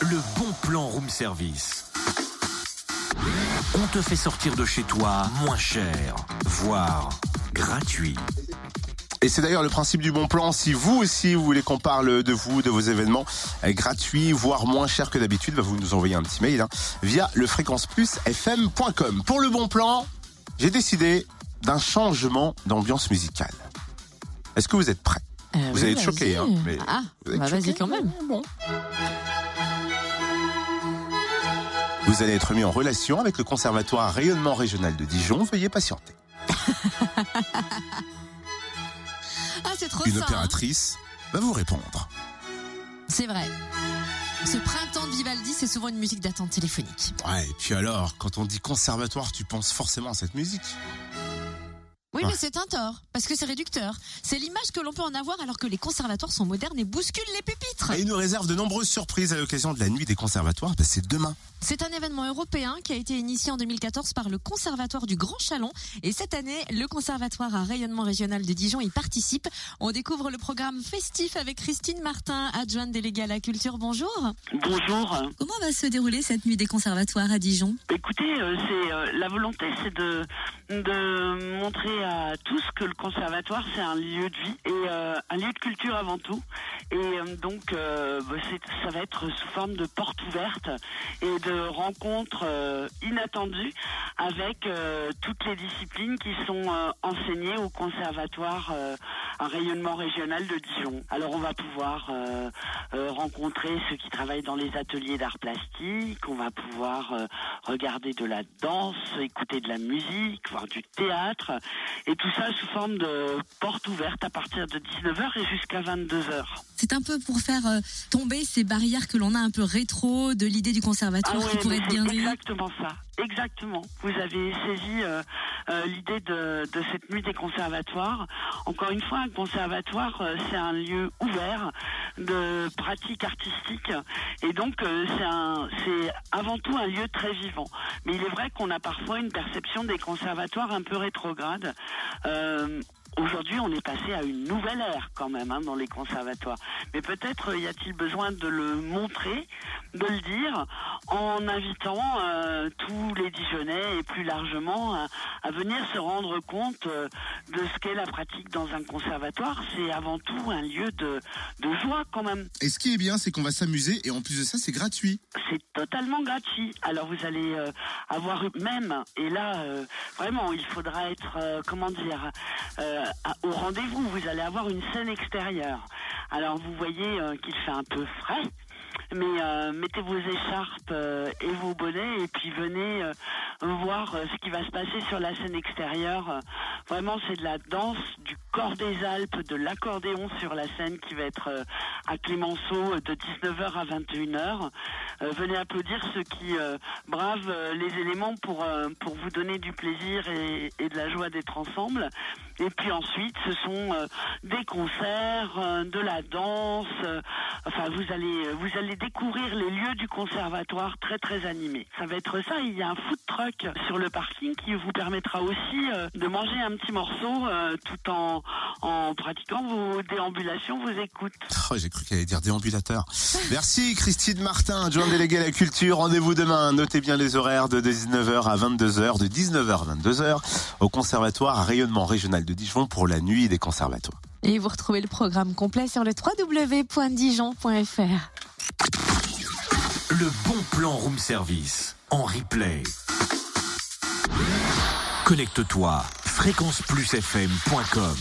le bon plan room service. On te fait sortir de chez toi moins cher, voire gratuit. Et c'est d'ailleurs le principe du bon plan. Si vous aussi vous voulez qu'on parle de vous, de vos événements euh, gratuits, voire moins chers que d'habitude, bah, vous nous envoyez un petit mail hein, via le fréquence plus fm.com. Pour le bon plan, j'ai décidé d'un changement d'ambiance musicale. Est-ce que vous êtes prêts? Euh, Vous oui, allez être choqués, hein, mais Ah, vous êtes bah vas-y quand même. Bon. Vous allez être mis en relation avec le Conservatoire Rayonnement Régional de Dijon. Veuillez patienter. Ah, c'est trop Une ça. hein. opératrice va vous répondre. C'est vrai. Ce printemps de Vivaldi, c'est souvent une musique d'attente téléphonique. Ouais, et puis alors, quand on dit conservatoire, tu penses forcément à cette musique. Oui, mais c'est un tort, parce que c'est réducteur. C'est l'image que l'on peut en avoir alors que les conservatoires sont modernes et bousculent les pupitres. Et il nous réserve de nombreuses surprises à l'occasion de la nuit des conservatoires. Bah, c'est demain. C'est un événement européen qui a été initié en 2014 par le Conservatoire du Grand Chalon. Et cette année, le Conservatoire à rayonnement régional de Dijon y participe. On découvre le programme festif avec Christine Martin, adjointe déléguée à la culture. Bonjour. Bonjour. Comment va se dérouler cette nuit des conservatoires à Dijon? Écoutez, euh, c'est euh, la volonté, c'est de de montrer à tous que le conservatoire c'est un lieu de vie et euh, un lieu de culture avant tout. Et euh, donc, euh, bah, ça va être sous forme de porte ouverte et de rencontres inattendues avec toutes les disciplines qui sont enseignées au conservatoire un rayonnement régional de Dijon. Alors, on va pouvoir euh, euh, rencontrer ceux qui travaillent dans les ateliers d'art plastique, on va pouvoir euh, regarder de la danse, écouter de la musique, voir du théâtre, et tout ça sous forme de porte ouverte à partir de 19h et jusqu'à 22h. C'est un peu pour faire euh, tomber ces barrières que l'on a un peu rétro de l'idée du conservatoire qui Ah ouais, pourrait être bien exactement ça. Exactement. Vous avez saisi euh, euh, l'idée de, de cette nuit des conservatoires. Encore une fois, un conservatoire, c'est un lieu ouvert de pratique artistique. Et donc, c'est avant tout un lieu très vivant. Mais il est vrai qu'on a parfois une perception des conservatoires un peu rétrograde. Aujourd'hui, on est passé à une nouvelle ère quand même hein, dans les conservatoires. Mais peut-être euh, y a-t-il besoin de le montrer, de le dire, en invitant euh, tous les Dijonnais et plus largement à, à venir se rendre compte euh, de ce qu'est la pratique dans un conservatoire. C'est avant tout un lieu de, de joie quand même. Et ce qui est bien, c'est qu'on va s'amuser et en plus de ça, c'est gratuit. C'est totalement gratuit. Alors vous allez euh, avoir même, et là vraiment il faudra être, comment dire, au rendez-vous. Vous allez avoir une scène extérieure. Alors vous voyez euh, qu'il fait un peu frais. Mais euh, mettez vos écharpes euh, et vos bonnets et puis venez euh, voir euh, ce qui va se passer sur la scène extérieure. Vraiment, c'est de la danse, du corps des Alpes, de l'accordéon sur la scène qui va être euh, à Clémenceau euh, de 19h à 21h. Euh, venez applaudir ceux qui bravent les éléments pour, pour vous donner du plaisir et, et de la joie d'être ensemble. Et puis ensuite, ce sont des concerts, de la danse. enfin, vous allez, vous allez découvrir les lieux du conservatoire très très animés. Ça va être ça. Il y a un food truck sur le parking qui vous permettra aussi de manger un petit morceau euh, tout en, en pratiquant vos déambulations, vos écoutes. Oh, j'ai cru qu'elle allait dire déambulateur. Merci Christine Martin, adjointe déléguée à la culture. Rendez-vous demain. Notez bien les horaires de 19h à 22h, de 19h à 22h au Conservatoire à rayonnement régional de Dijon pour la nuit des conservatoires. Et vous retrouvez le programme complet sur le www.dijon.fr. Le bon plan room service en replay. Connecte-toi fréquenceplusfm.com